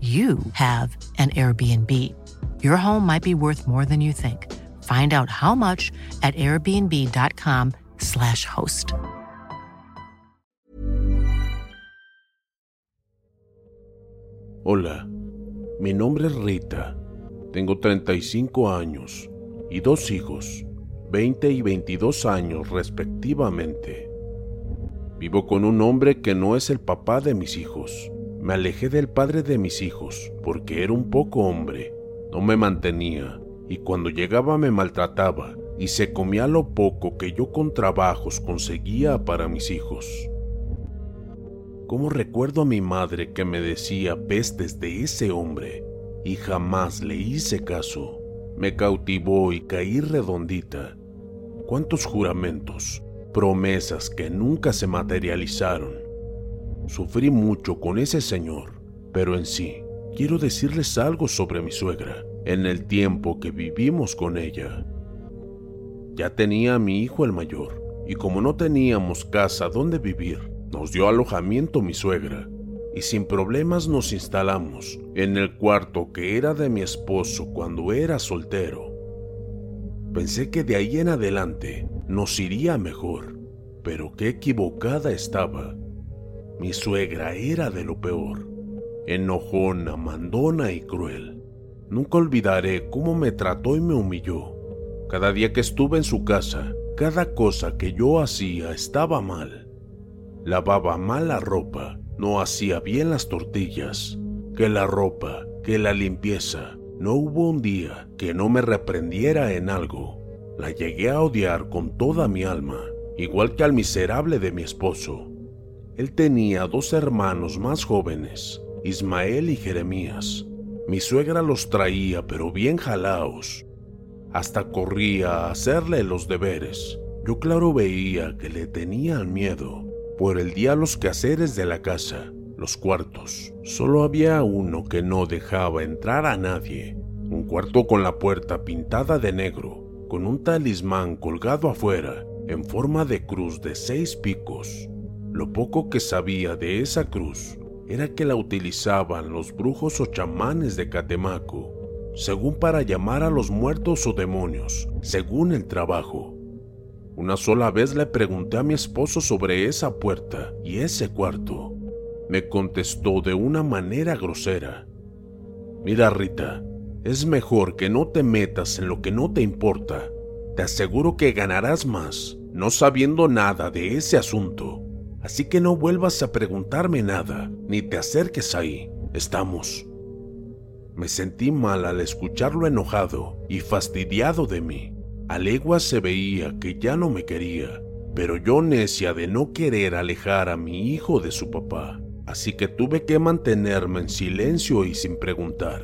you have an Airbnb. Your home might be worth more than you think. Find out how much at airbnb.com/slash host. Hola, mi nombre es Rita. Tengo 35 años y dos hijos, 20 y 22 años respectivamente. Vivo con un hombre que no es el papá de mis hijos. Me alejé del padre de mis hijos porque era un poco hombre, no me mantenía y cuando llegaba me maltrataba y se comía lo poco que yo con trabajos conseguía para mis hijos. Como recuerdo a mi madre que me decía pestes de ese hombre y jamás le hice caso. Me cautivó y caí redondita. ¿Cuántos juramentos, promesas que nunca se materializaron? Sufrí mucho con ese señor, pero en sí, quiero decirles algo sobre mi suegra, en el tiempo que vivimos con ella. Ya tenía a mi hijo el mayor, y como no teníamos casa donde vivir, nos dio alojamiento mi suegra, y sin problemas nos instalamos en el cuarto que era de mi esposo cuando era soltero. Pensé que de ahí en adelante nos iría mejor, pero qué equivocada estaba. Mi suegra era de lo peor, enojona, mandona y cruel. Nunca olvidaré cómo me trató y me humilló. Cada día que estuve en su casa, cada cosa que yo hacía estaba mal. Lavaba mal la ropa, no hacía bien las tortillas, que la ropa, que la limpieza. No hubo un día que no me reprendiera en algo. La llegué a odiar con toda mi alma, igual que al miserable de mi esposo. Él tenía dos hermanos más jóvenes, Ismael y Jeremías. Mi suegra los traía, pero bien jalaos. Hasta corría a hacerle los deberes. Yo claro veía que le tenían miedo. Por el día los quehaceres de la casa, los cuartos. Solo había uno que no dejaba entrar a nadie. Un cuarto con la puerta pintada de negro, con un talismán colgado afuera, en forma de cruz de seis picos. Lo poco que sabía de esa cruz era que la utilizaban los brujos o chamanes de Catemaco, según para llamar a los muertos o demonios, según el trabajo. Una sola vez le pregunté a mi esposo sobre esa puerta y ese cuarto. Me contestó de una manera grosera. Mira Rita, es mejor que no te metas en lo que no te importa. Te aseguro que ganarás más no sabiendo nada de ese asunto. Así que no vuelvas a preguntarme nada, ni te acerques ahí. Estamos. Me sentí mal al escucharlo enojado y fastidiado de mí. A leguas se veía que ya no me quería, pero yo necia de no querer alejar a mi hijo de su papá, así que tuve que mantenerme en silencio y sin preguntar.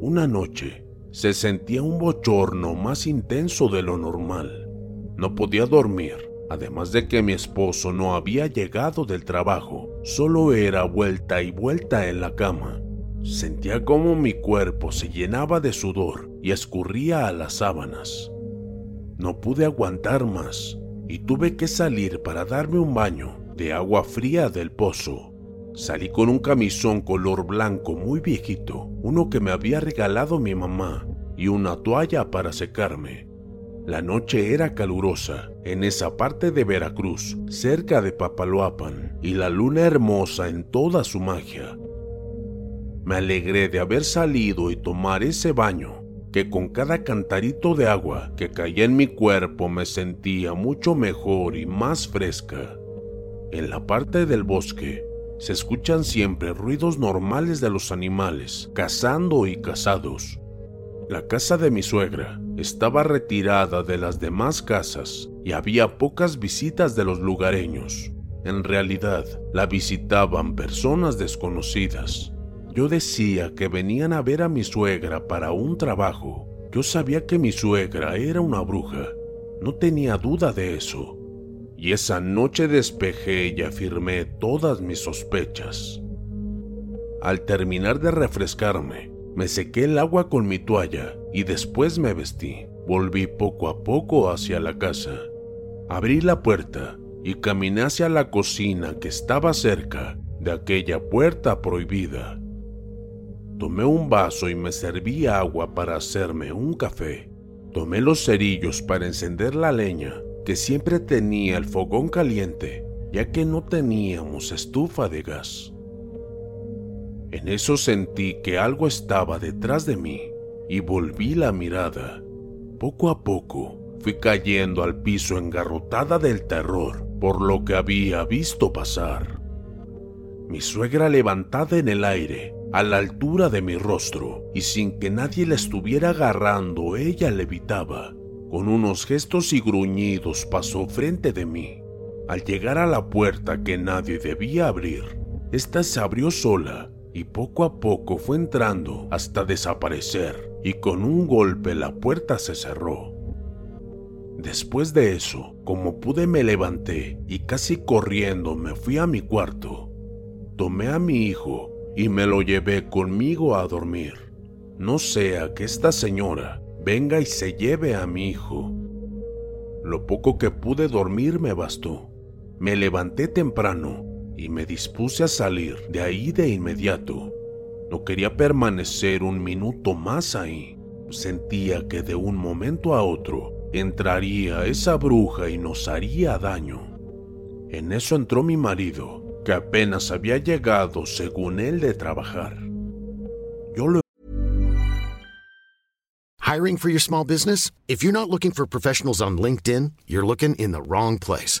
Una noche se sentía un bochorno más intenso de lo normal. No podía dormir Además de que mi esposo no había llegado del trabajo, solo era vuelta y vuelta en la cama. Sentía como mi cuerpo se llenaba de sudor y escurría a las sábanas. No pude aguantar más y tuve que salir para darme un baño de agua fría del pozo. Salí con un camisón color blanco muy viejito, uno que me había regalado mi mamá, y una toalla para secarme. La noche era calurosa en esa parte de Veracruz, cerca de Papaloapan, y la luna hermosa en toda su magia. Me alegré de haber salido y tomar ese baño, que con cada cantarito de agua que caía en mi cuerpo me sentía mucho mejor y más fresca. En la parte del bosque se escuchan siempre ruidos normales de los animales, cazando y cazados. La casa de mi suegra estaba retirada de las demás casas y había pocas visitas de los lugareños. En realidad, la visitaban personas desconocidas. Yo decía que venían a ver a mi suegra para un trabajo. Yo sabía que mi suegra era una bruja. No tenía duda de eso y esa noche despejé y afirmé todas mis sospechas. Al terminar de refrescarme, me sequé el agua con mi toalla y después me vestí. Volví poco a poco hacia la casa. Abrí la puerta y caminé hacia la cocina que estaba cerca de aquella puerta prohibida. Tomé un vaso y me serví agua para hacerme un café. Tomé los cerillos para encender la leña que siempre tenía el fogón caliente, ya que no teníamos estufa de gas. En eso sentí que algo estaba detrás de mí y volví la mirada. Poco a poco fui cayendo al piso engarrotada del terror por lo que había visto pasar. Mi suegra levantada en el aire, a la altura de mi rostro, y sin que nadie la estuviera agarrando, ella levitaba con unos gestos y gruñidos pasó frente de mí. Al llegar a la puerta que nadie debía abrir, esta se abrió sola y poco a poco fue entrando hasta desaparecer y con un golpe la puerta se cerró. Después de eso, como pude me levanté y casi corriendo me fui a mi cuarto. Tomé a mi hijo y me lo llevé conmigo a dormir. No sea que esta señora venga y se lleve a mi hijo. Lo poco que pude dormir me bastó. Me levanté temprano y me dispuse a salir de ahí de inmediato. No quería permanecer un minuto más ahí. Sentía que de un momento a otro entraría esa bruja y nos haría daño. En eso entró mi marido, que apenas había llegado según él de trabajar. Yo lo Hiring for your small business? If you're not looking for professionals on LinkedIn, you're looking in the wrong place.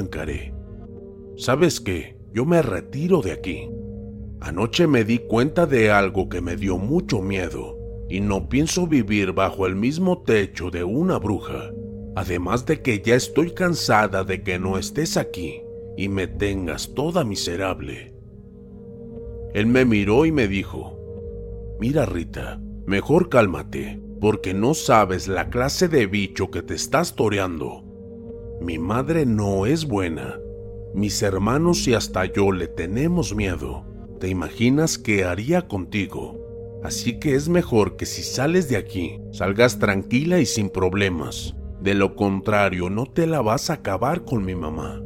Encaré. ¿Sabes qué? Yo me retiro de aquí. Anoche me di cuenta de algo que me dio mucho miedo y no pienso vivir bajo el mismo techo de una bruja. Además de que ya estoy cansada de que no estés aquí y me tengas toda miserable. Él me miró y me dijo, Mira Rita, mejor cálmate, porque no sabes la clase de bicho que te estás toreando. Mi madre no es buena. Mis hermanos y hasta yo le tenemos miedo. ¿Te imaginas qué haría contigo? Así que es mejor que si sales de aquí, salgas tranquila y sin problemas. De lo contrario, no te la vas a acabar con mi mamá.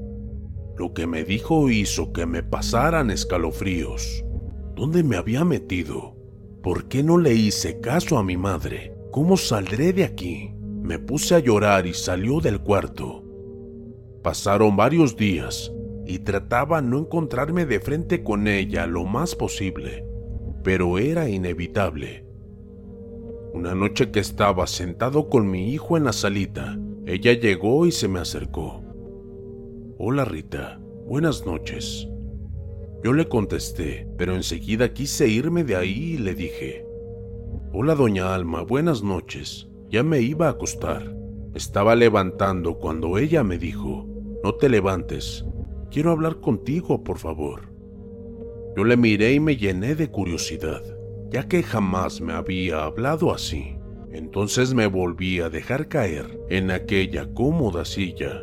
Lo que me dijo hizo que me pasaran escalofríos. ¿Dónde me había metido? ¿Por qué no le hice caso a mi madre? ¿Cómo saldré de aquí? Me puse a llorar y salió del cuarto. Pasaron varios días y trataba no encontrarme de frente con ella lo más posible. pero era inevitable. Una noche que estaba sentado con mi hijo en la salita, ella llegó y se me acercó. Hola Rita, buenas noches. Yo le contesté, pero enseguida quise irme de ahí y le dije, Hola doña Alma, buenas noches. Ya me iba a acostar. Estaba levantando cuando ella me dijo, No te levantes, quiero hablar contigo, por favor. Yo le miré y me llené de curiosidad, ya que jamás me había hablado así. Entonces me volví a dejar caer en aquella cómoda silla.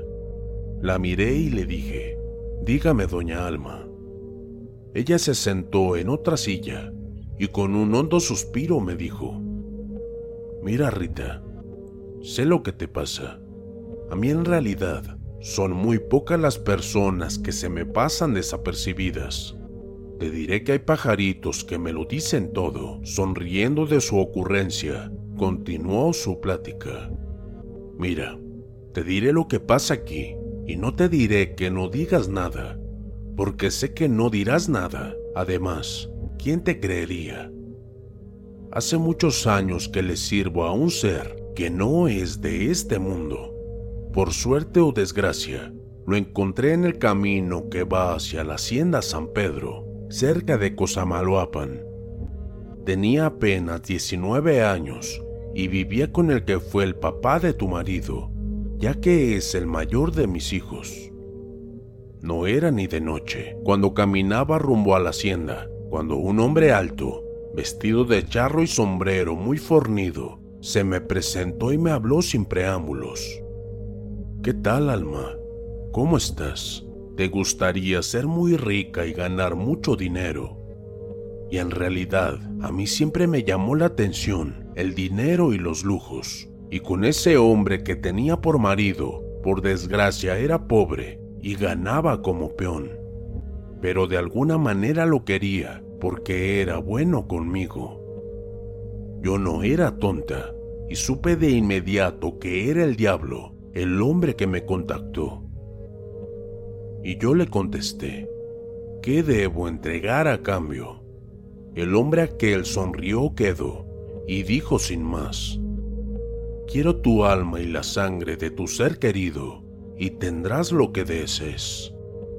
La miré y le dije, Dígame, doña Alma. Ella se sentó en otra silla y con un hondo suspiro me dijo, Mira, Rita, sé lo que te pasa. A mí en realidad son muy pocas las personas que se me pasan desapercibidas. Te diré que hay pajaritos que me lo dicen todo, sonriendo de su ocurrencia. Continuó su plática. Mira, te diré lo que pasa aquí y no te diré que no digas nada, porque sé que no dirás nada. Además, ¿quién te creería? Hace muchos años que le sirvo a un ser que no es de este mundo. Por suerte o desgracia, lo encontré en el camino que va hacia la hacienda San Pedro cerca de Cosamaloapan. Tenía apenas 19 años y vivía con el que fue el papá de tu marido, ya que es el mayor de mis hijos. No era ni de noche cuando caminaba rumbo a la hacienda, cuando un hombre alto, vestido de charro y sombrero muy fornido, se me presentó y me habló sin preámbulos. ¿Qué tal, Alma? ¿Cómo estás? te gustaría ser muy rica y ganar mucho dinero. Y en realidad, a mí siempre me llamó la atención el dinero y los lujos. Y con ese hombre que tenía por marido, por desgracia era pobre y ganaba como peón. Pero de alguna manera lo quería porque era bueno conmigo. Yo no era tonta y supe de inmediato que era el diablo, el hombre que me contactó. Y yo le contesté, ¿qué debo entregar a cambio? El hombre aquel sonrió quedó y dijo sin más, quiero tu alma y la sangre de tu ser querido, y tendrás lo que desees.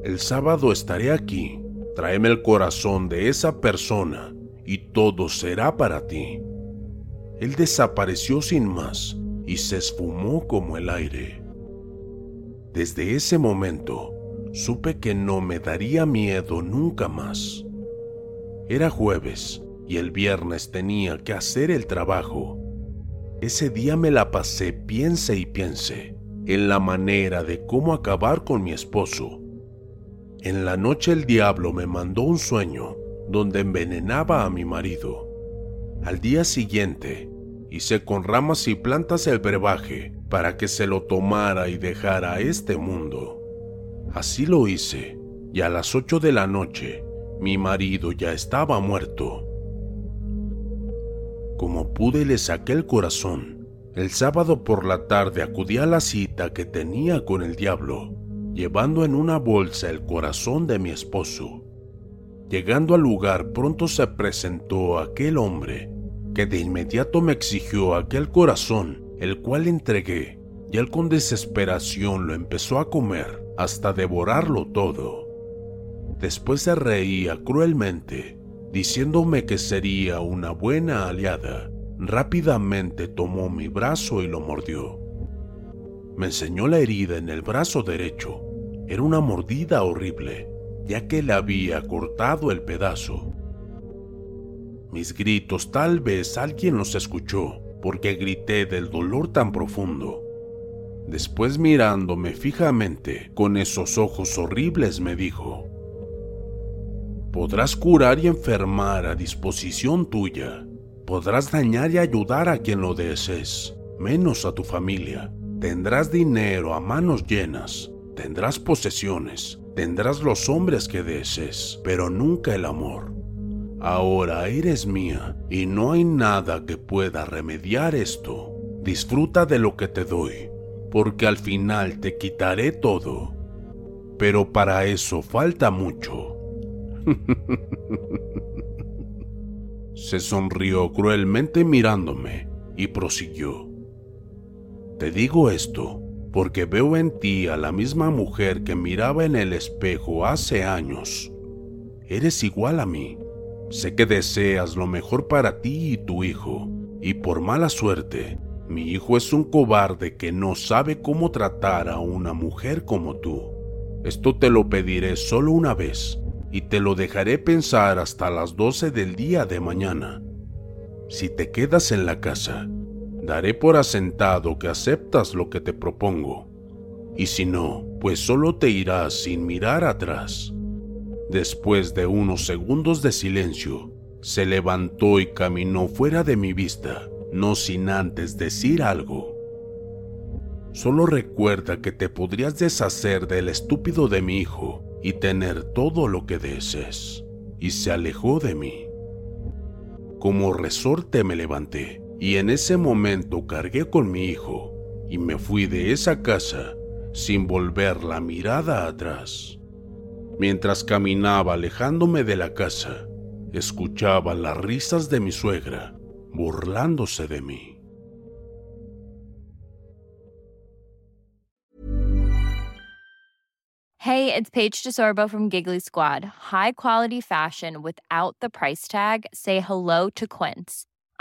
El sábado estaré aquí, tráeme el corazón de esa persona, y todo será para ti. Él desapareció sin más y se esfumó como el aire. Desde ese momento, supe que no me daría miedo nunca más. Era jueves y el viernes tenía que hacer el trabajo. Ese día me la pasé piense y piense en la manera de cómo acabar con mi esposo. En la noche el diablo me mandó un sueño donde envenenaba a mi marido. Al día siguiente hice con ramas y plantas el brebaje para que se lo tomara y dejara este mundo. Así lo hice, y a las ocho de la noche mi marido ya estaba muerto. Como pude le saqué el corazón. El sábado por la tarde acudí a la cita que tenía con el diablo, llevando en una bolsa el corazón de mi esposo. Llegando al lugar pronto se presentó aquel hombre, que de inmediato me exigió aquel corazón, el cual entregué, y él con desesperación lo empezó a comer hasta devorarlo todo. Después se reía cruelmente, diciéndome que sería una buena aliada. Rápidamente tomó mi brazo y lo mordió. Me enseñó la herida en el brazo derecho. Era una mordida horrible, ya que le había cortado el pedazo. Mis gritos tal vez alguien los escuchó, porque grité del dolor tan profundo Después mirándome fijamente con esos ojos horribles me dijo, Podrás curar y enfermar a disposición tuya. Podrás dañar y ayudar a quien lo desees, menos a tu familia. Tendrás dinero a manos llenas, tendrás posesiones, tendrás los hombres que desees, pero nunca el amor. Ahora eres mía y no hay nada que pueda remediar esto. Disfruta de lo que te doy porque al final te quitaré todo. Pero para eso falta mucho. Se sonrió cruelmente mirándome y prosiguió. Te digo esto porque veo en ti a la misma mujer que miraba en el espejo hace años. Eres igual a mí. Sé que deseas lo mejor para ti y tu hijo, y por mala suerte, mi hijo es un cobarde que no sabe cómo tratar a una mujer como tú. Esto te lo pediré solo una vez, y te lo dejaré pensar hasta las 12 del día de mañana. Si te quedas en la casa, daré por asentado que aceptas lo que te propongo, y si no, pues solo te irás sin mirar atrás. Después de unos segundos de silencio, se levantó y caminó fuera de mi vista, no sin antes decir algo. Solo recuerda que te podrías deshacer del estúpido de mi hijo y tener todo lo que desees. Y se alejó de mí. Como resorte me levanté y en ese momento cargué con mi hijo y me fui de esa casa sin volver la mirada atrás. Mientras caminaba alejándome de la casa, escuchaba las risas de mi suegra burlándose de mí. Hey, it's Paige DeSorbo from Giggly Squad. High quality fashion without the price tag. Say hello to Quince.